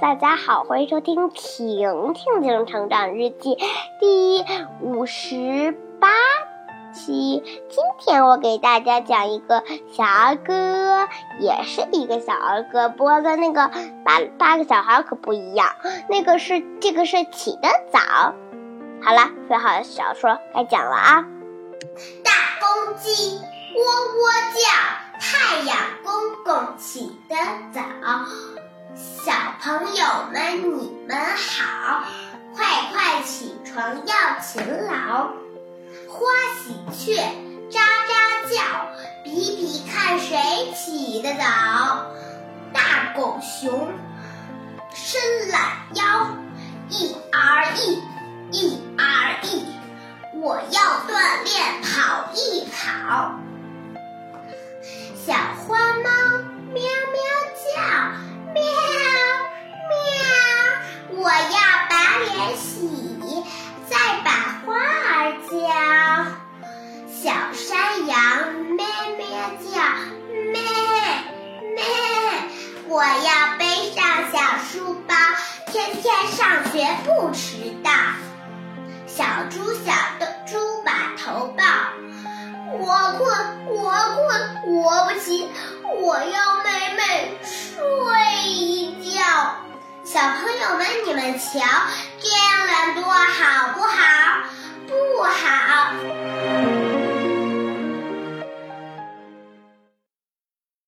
大家好，欢迎收听《婷婷婷成长日记》第五十八期。今天我给大家讲一个小儿歌，也是一个小儿歌，不过跟那个八八个小孩可不一样。那个是这个是起得早。好了，说好的小说该讲了啊。大公鸡喔喔叫，太阳公公起得早。小朋友们，你们好，快快起床要勤劳。花喜鹊喳喳叫，比比看谁起得早。大狗熊伸懒腰，一儿一，一儿一，我要锻炼跑一跑。羊咩咩叫，咩咩，我要背上小书包，天天上学不迟到。小猪小的猪把头抱，我困我困我不起，我要美美睡一觉。小朋友们，你们瞧，这样懒惰好不好？不好。